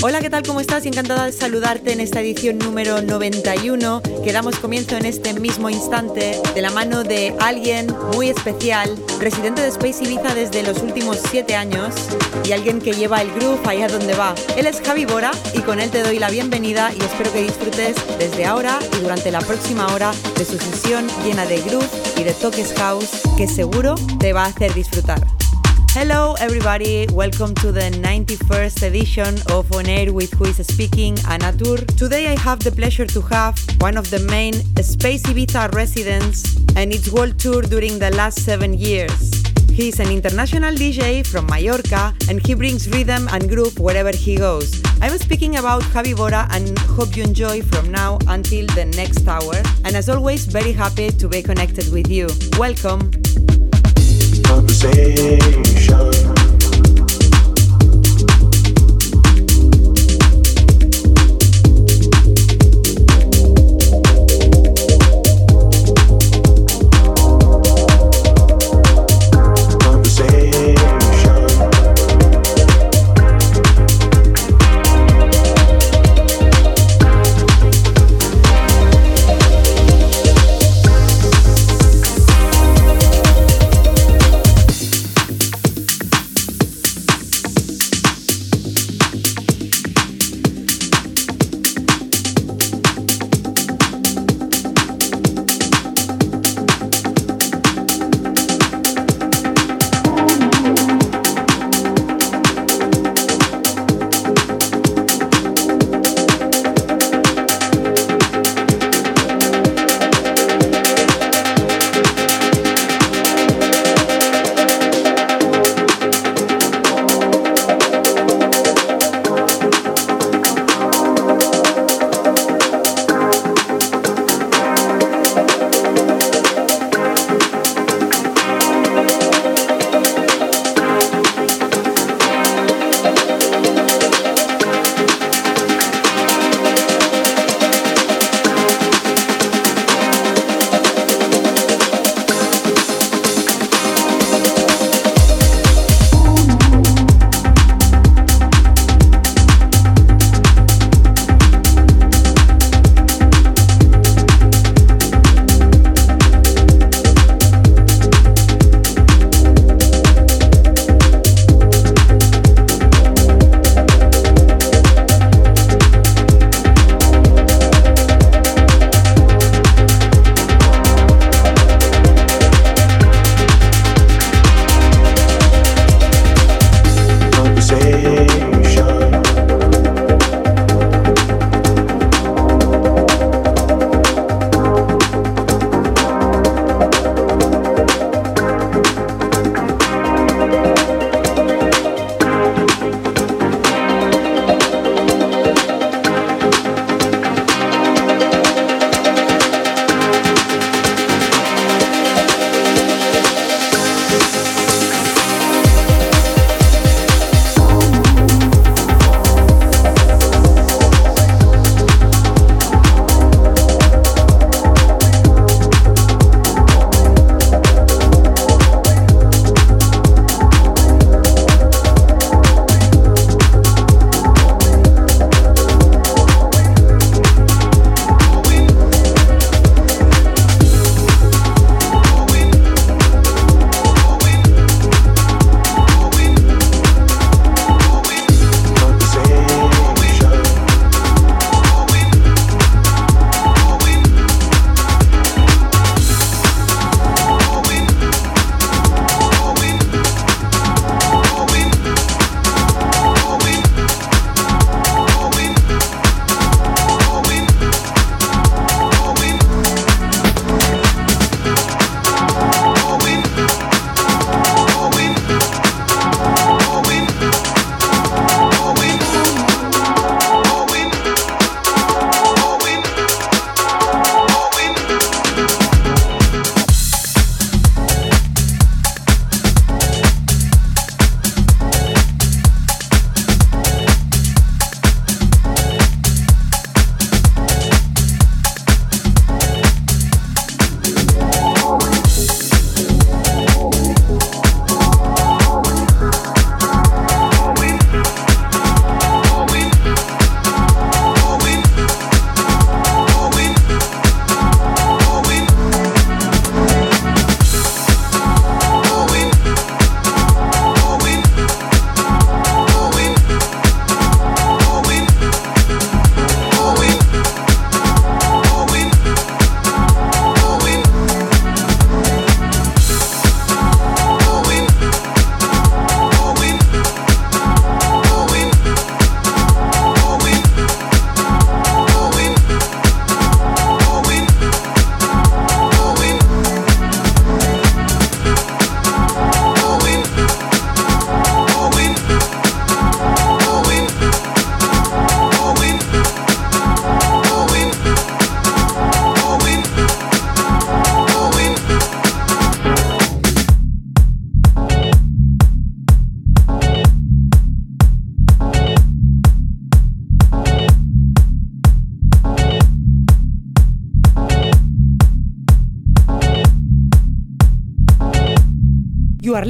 Hola, ¿qué tal? ¿Cómo estás? Encantada de saludarte en esta edición número 91 que damos comienzo en este mismo instante de la mano de alguien muy especial, residente de Space Ibiza desde los últimos 7 años y alguien que lleva el groove allá donde va. Él es Javi Bora y con él te doy la bienvenida y espero que disfrutes desde ahora y durante la próxima hora de su sesión llena de groove y de toques house que seguro te va a hacer disfrutar. Hello, everybody. Welcome to the 91st edition of On Air with Who is Speaking, Anatur. Today, I have the pleasure to have one of the main Space Ibiza residents and its world tour during the last seven years. He is an international DJ from Mallorca and he brings rhythm and groove wherever he goes. I'm speaking about Javi Bora and hope you enjoy from now until the next hour. And as always, very happy to be connected with you. Welcome conversation.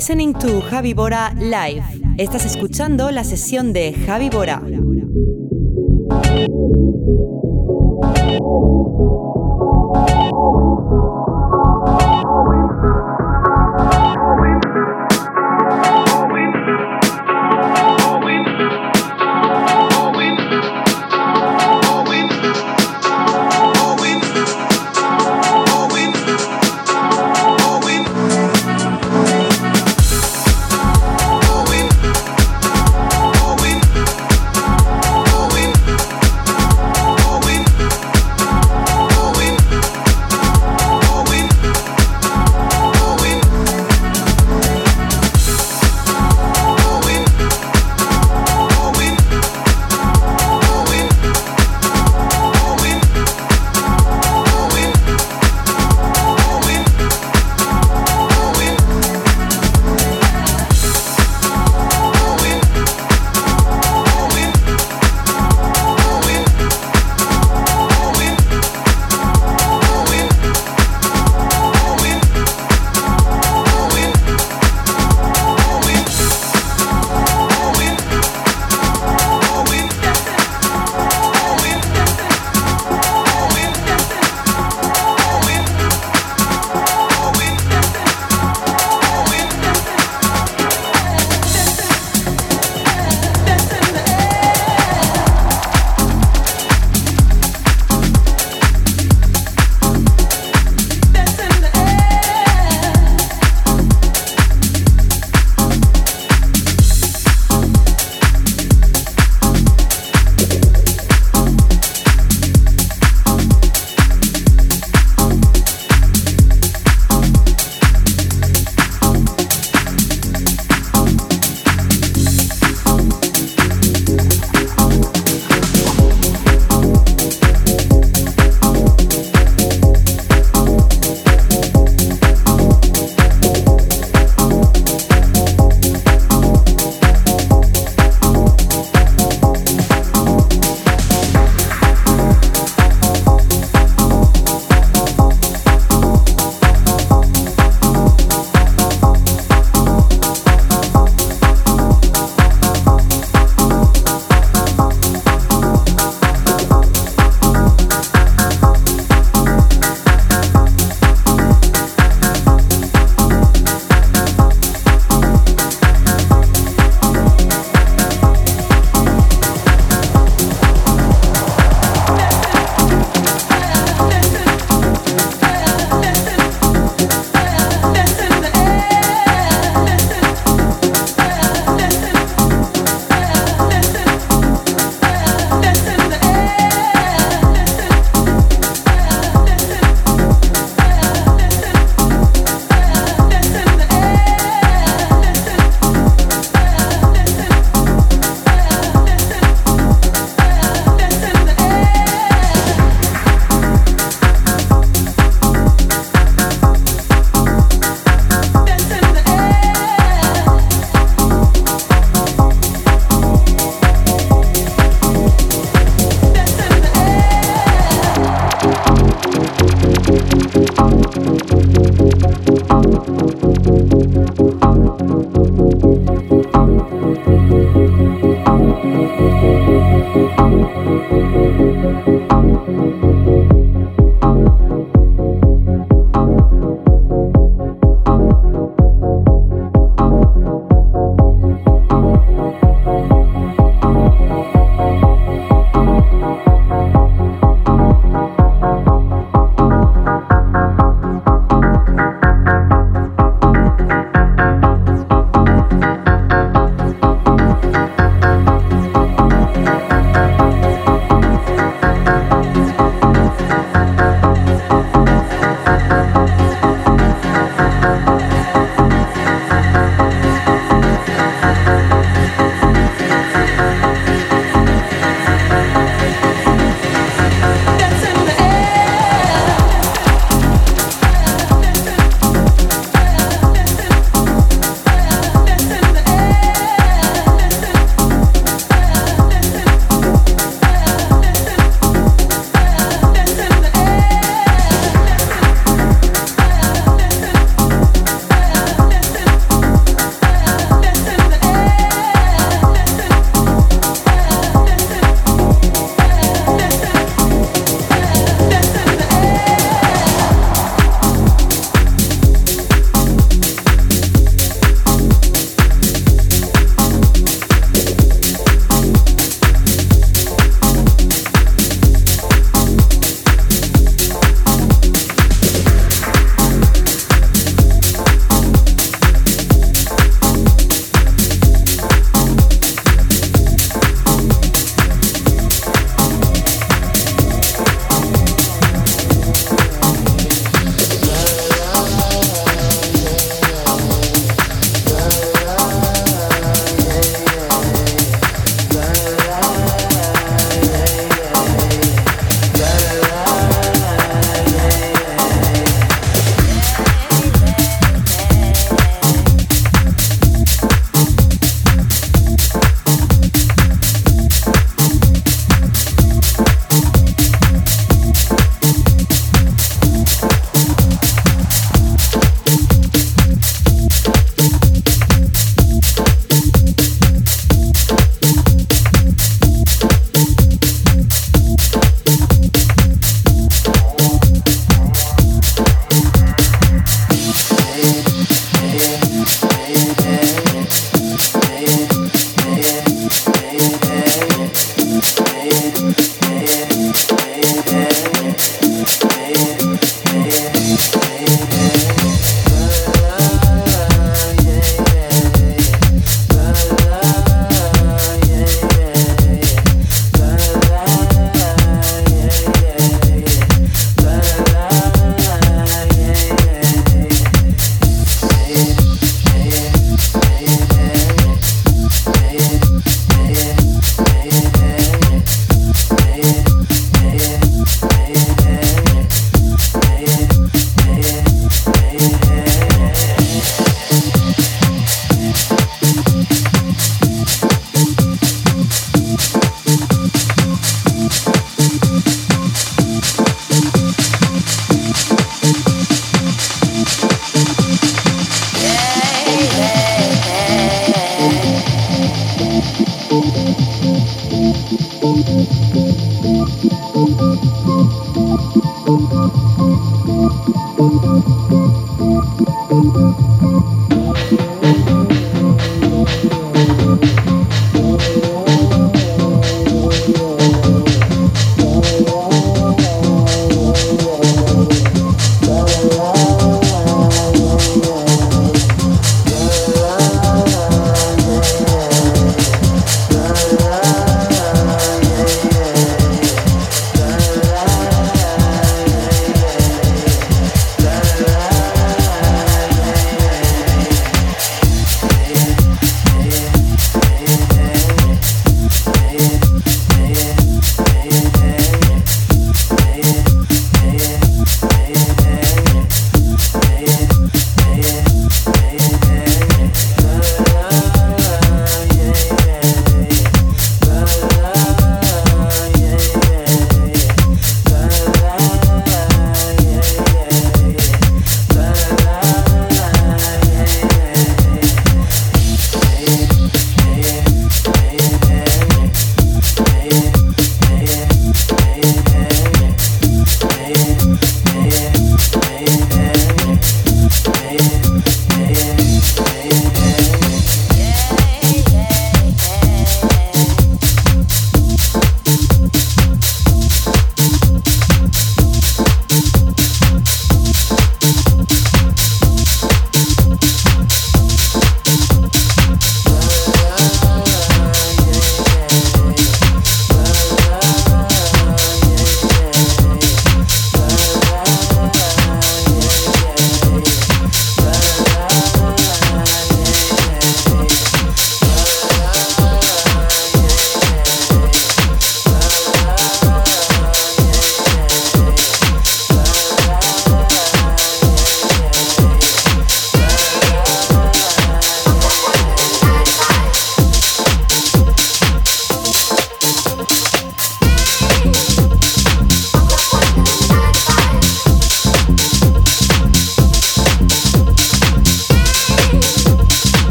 Listening to Javi Bora Live. Estás escuchando la sesión de Javi Bora.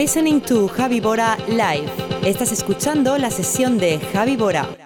Listening to Javi Bora Live. Estás escuchando la sesión de Javi Bora.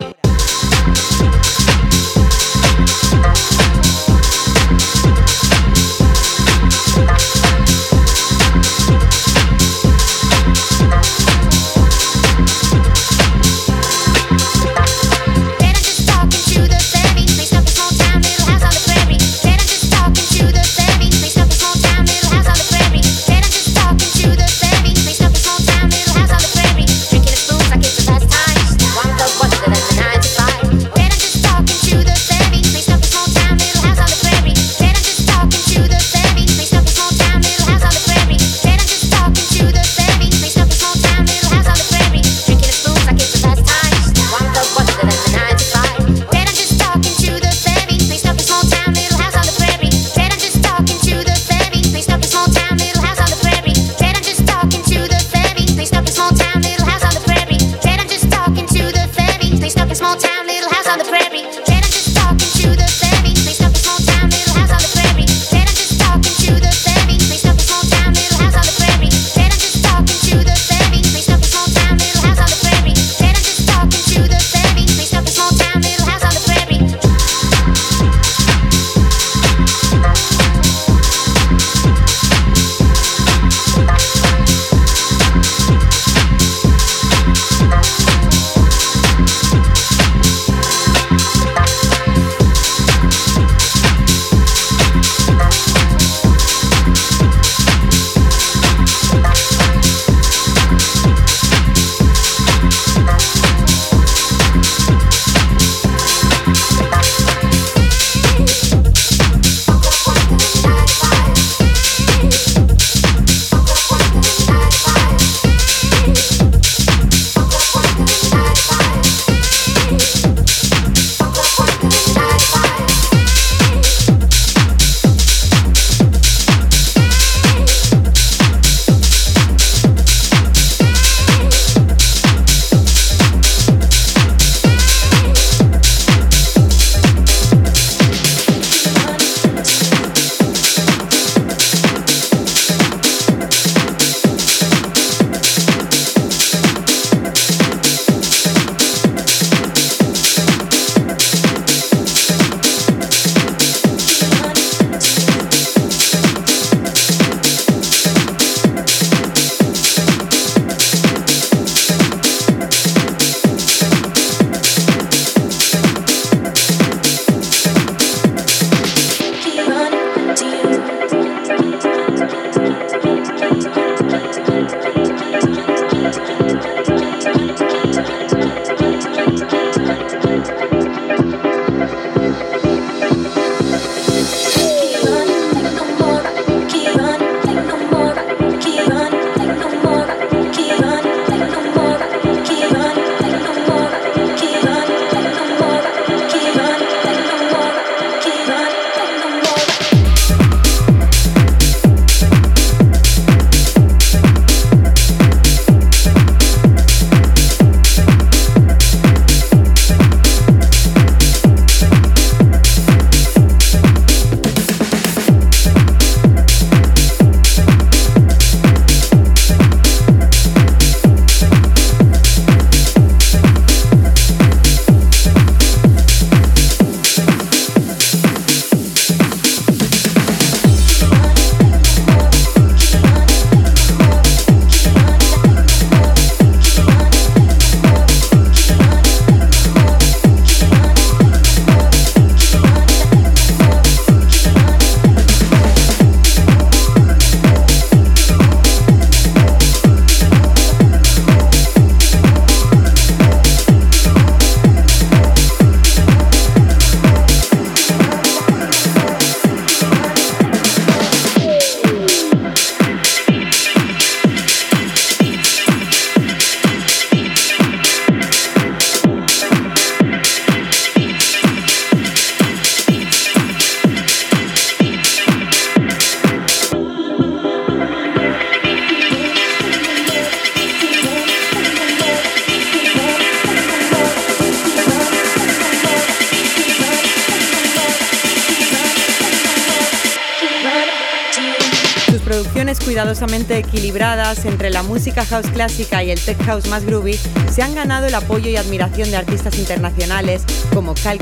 Fusiones cuidadosamente equilibradas entre la música house clásica y el tech house más groovy se han ganado el apoyo y admiración de artistas internacionales como Cal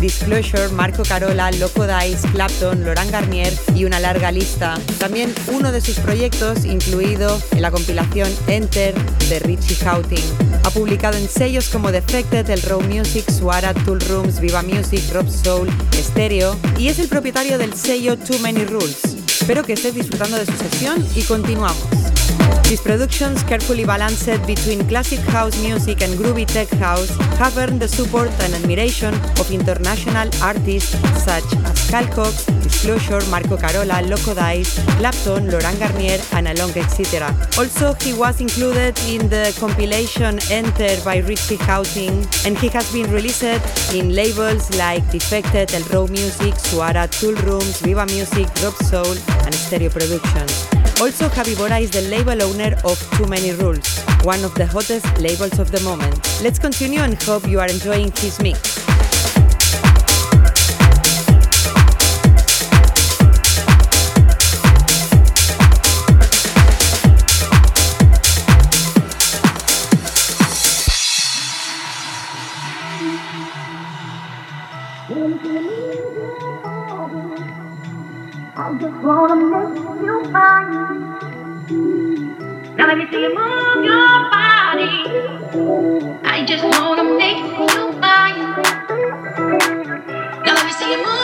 Disclosure, Marco Carola, Loco Dice, Clapton, Laurent Garnier y una larga lista. También uno de sus proyectos, incluido en la compilación Enter de Richie Houghton. Ha publicado en sellos como Defected, El Raw Music, Suara, Tool Rooms, Viva Music, Rob Soul, Stereo y es el propietario del sello Too Many Rules. Espero que estés disfrutando de su sesión y continuamos. His productions, carefully balanced between classic house music and groovy tech house, have earned the support and admiration of international artists such as Cal Cox, Disclosure, Marco Carola, Loco Dice, Clapton, Laurent Garnier, Analong, etc. Also, he was included in the compilation Enter by Richie Houghton, and he has been released in labels like Defected, El Raw Music, Suara, Tool Rooms, Viva Music, Rob Soul, and Stereo Productions. Also, Javi Bora is the label owner of Too Many Rules, one of the hottest labels of the moment. Let's continue and hope you are enjoying his mix. Let me see you move your body. I just wanna make you mine. Now let me see you move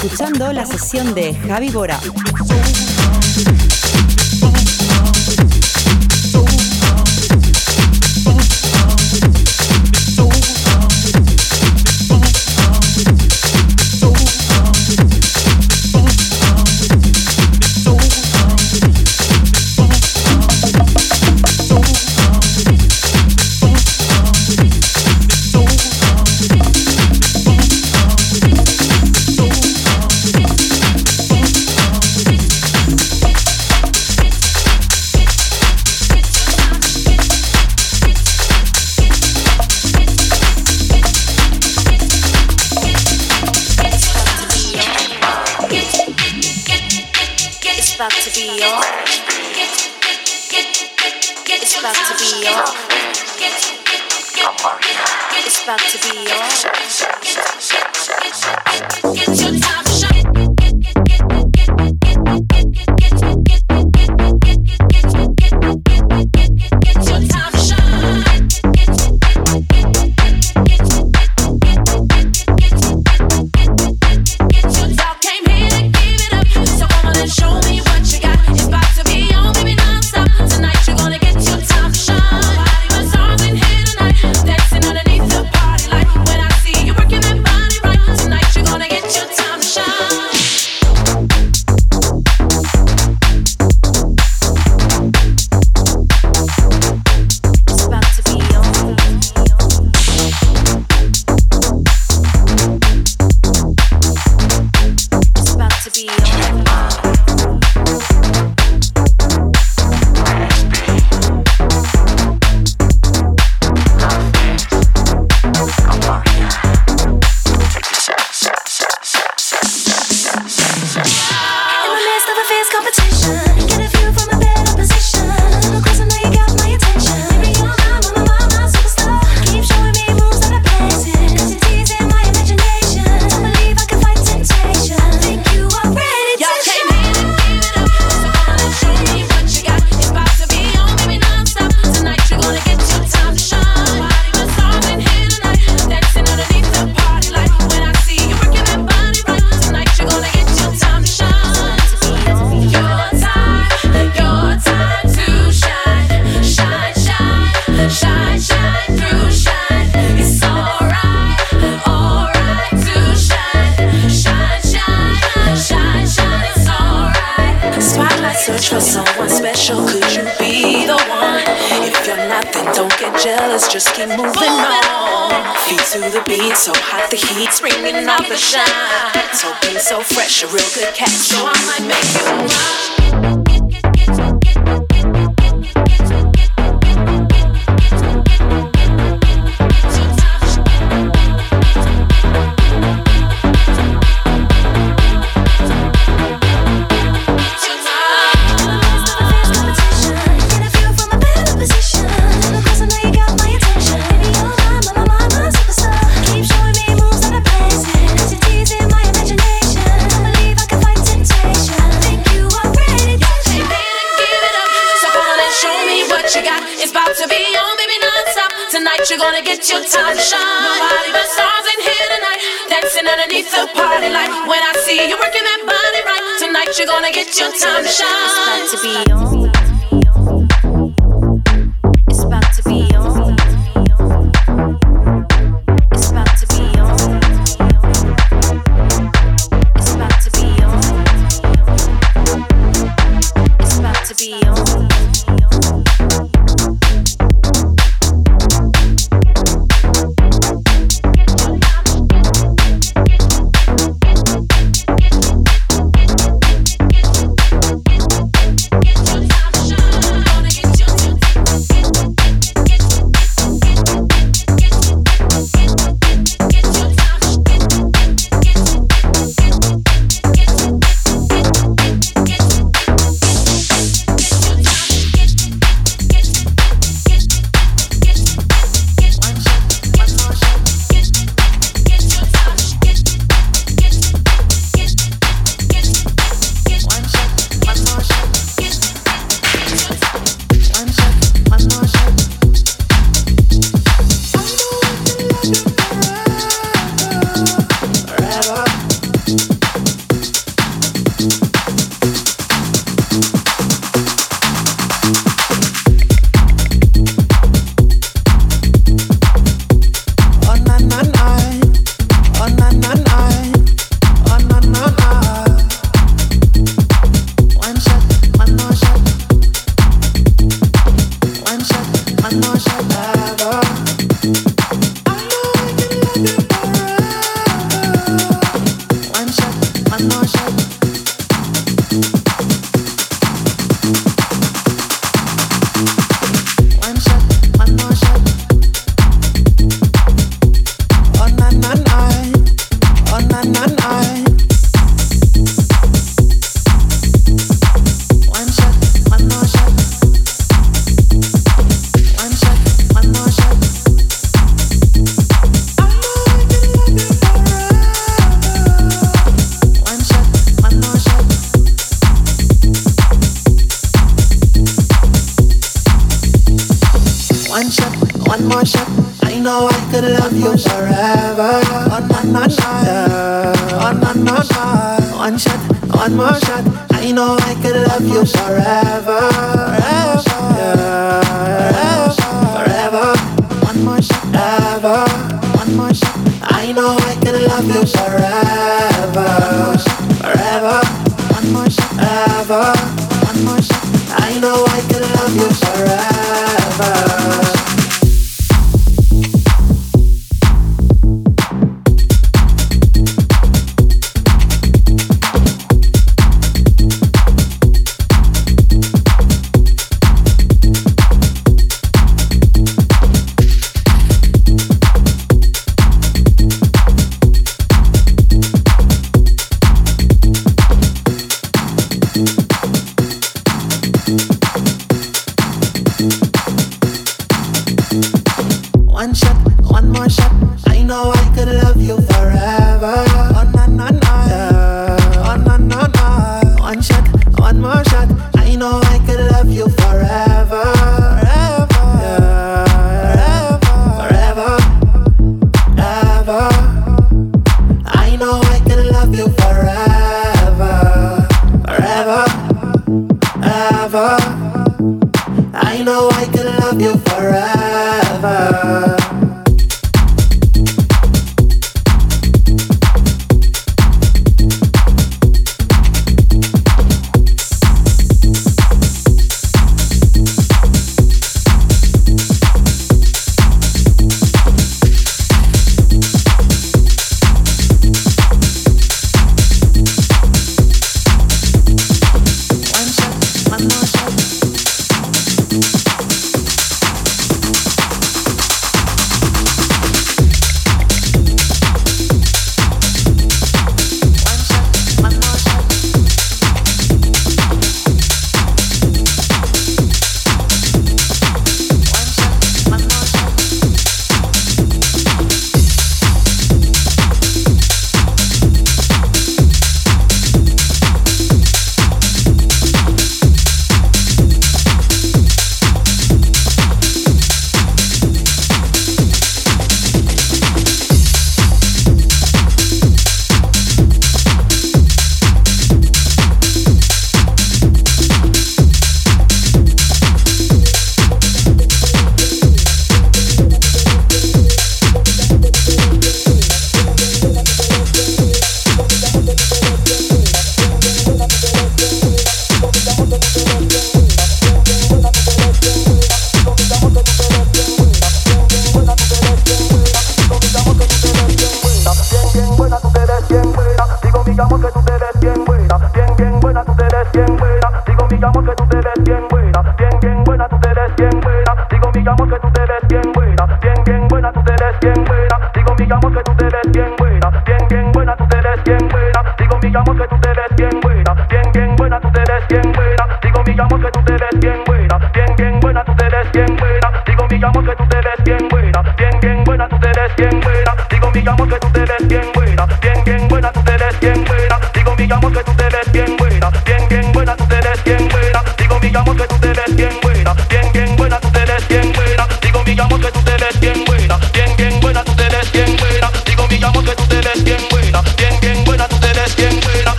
escuchando la sesión de Javi Bora.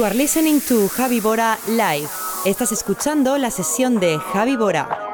You are listening to Javi Bora Live. Estás escuchando la sesión de Javi Bora.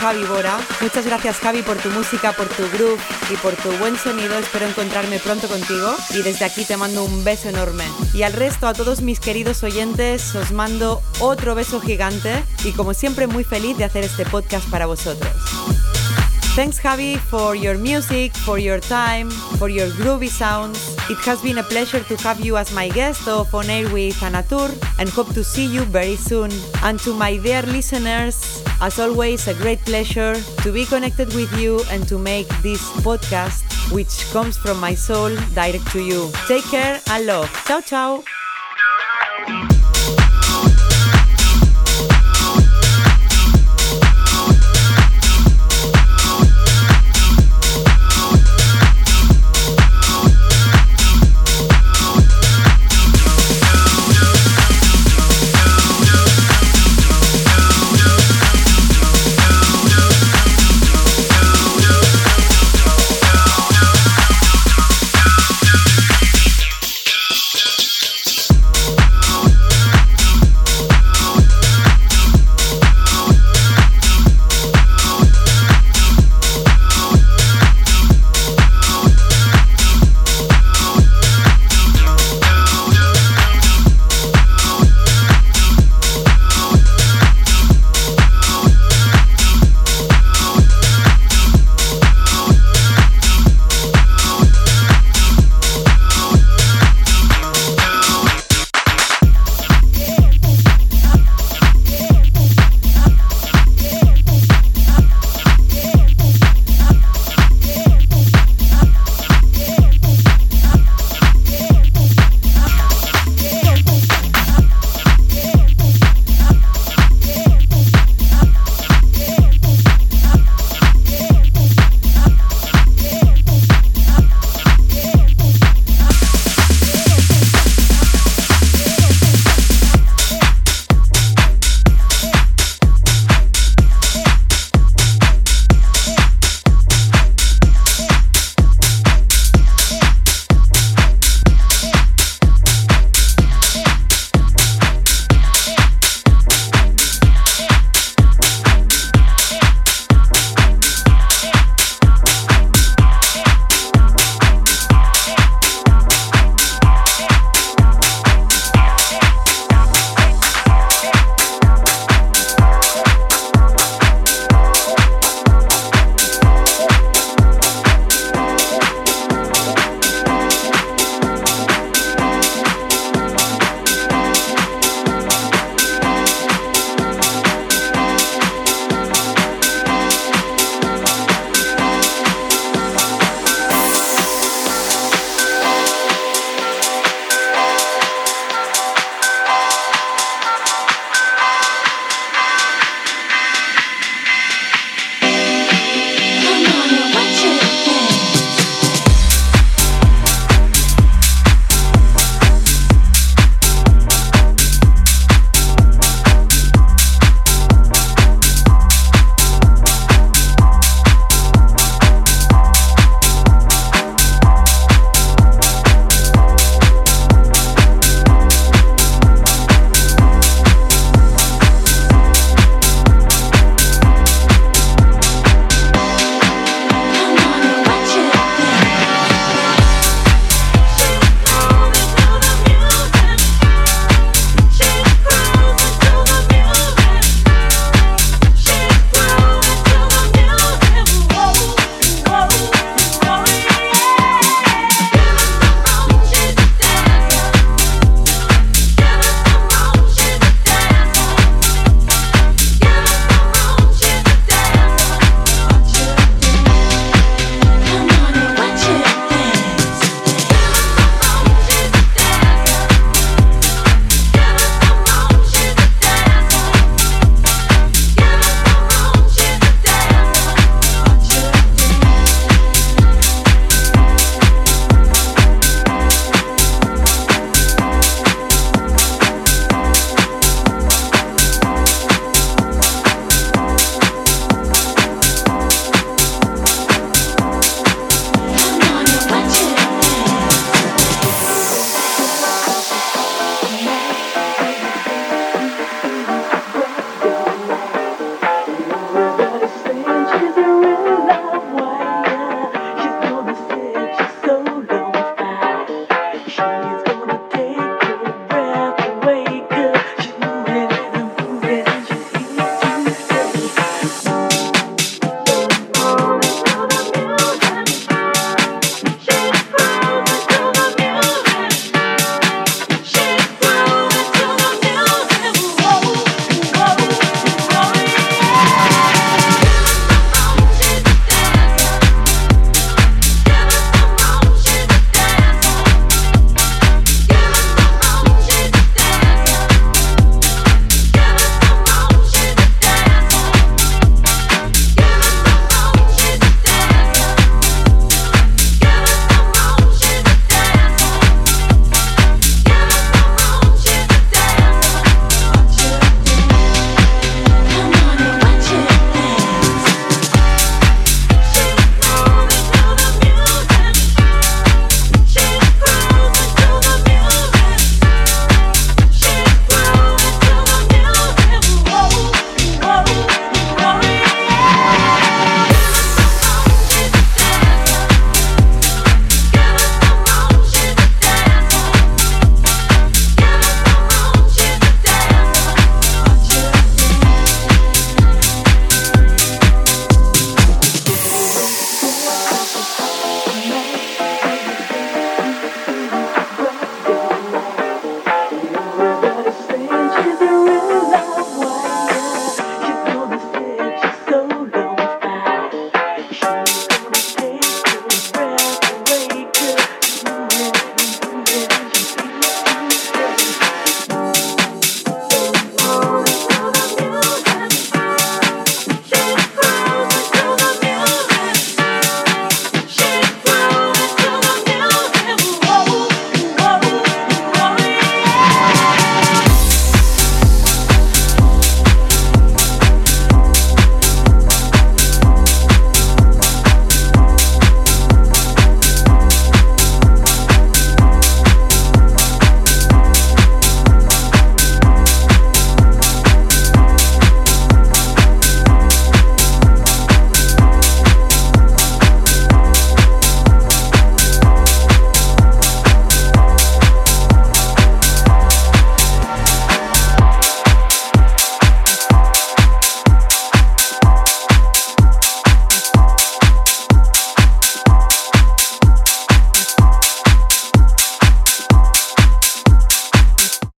Javi Bora. Muchas gracias Javi por tu música, por tu groove y por tu buen sonido. Espero encontrarme pronto contigo y desde aquí te mando un beso enorme. Y al resto, a todos mis queridos oyentes, os mando otro beso gigante y como siempre muy feliz de hacer este podcast para vosotros. Thanks, Javi, for your music, for your time, for your groovy sounds. It has been a pleasure to have you as my guest of On Air with Anatur and hope to see you very soon. And to my dear listeners, as always, a great pleasure to be connected with you and to make this podcast, which comes from my soul, direct to you. Take care and love. Ciao, ciao.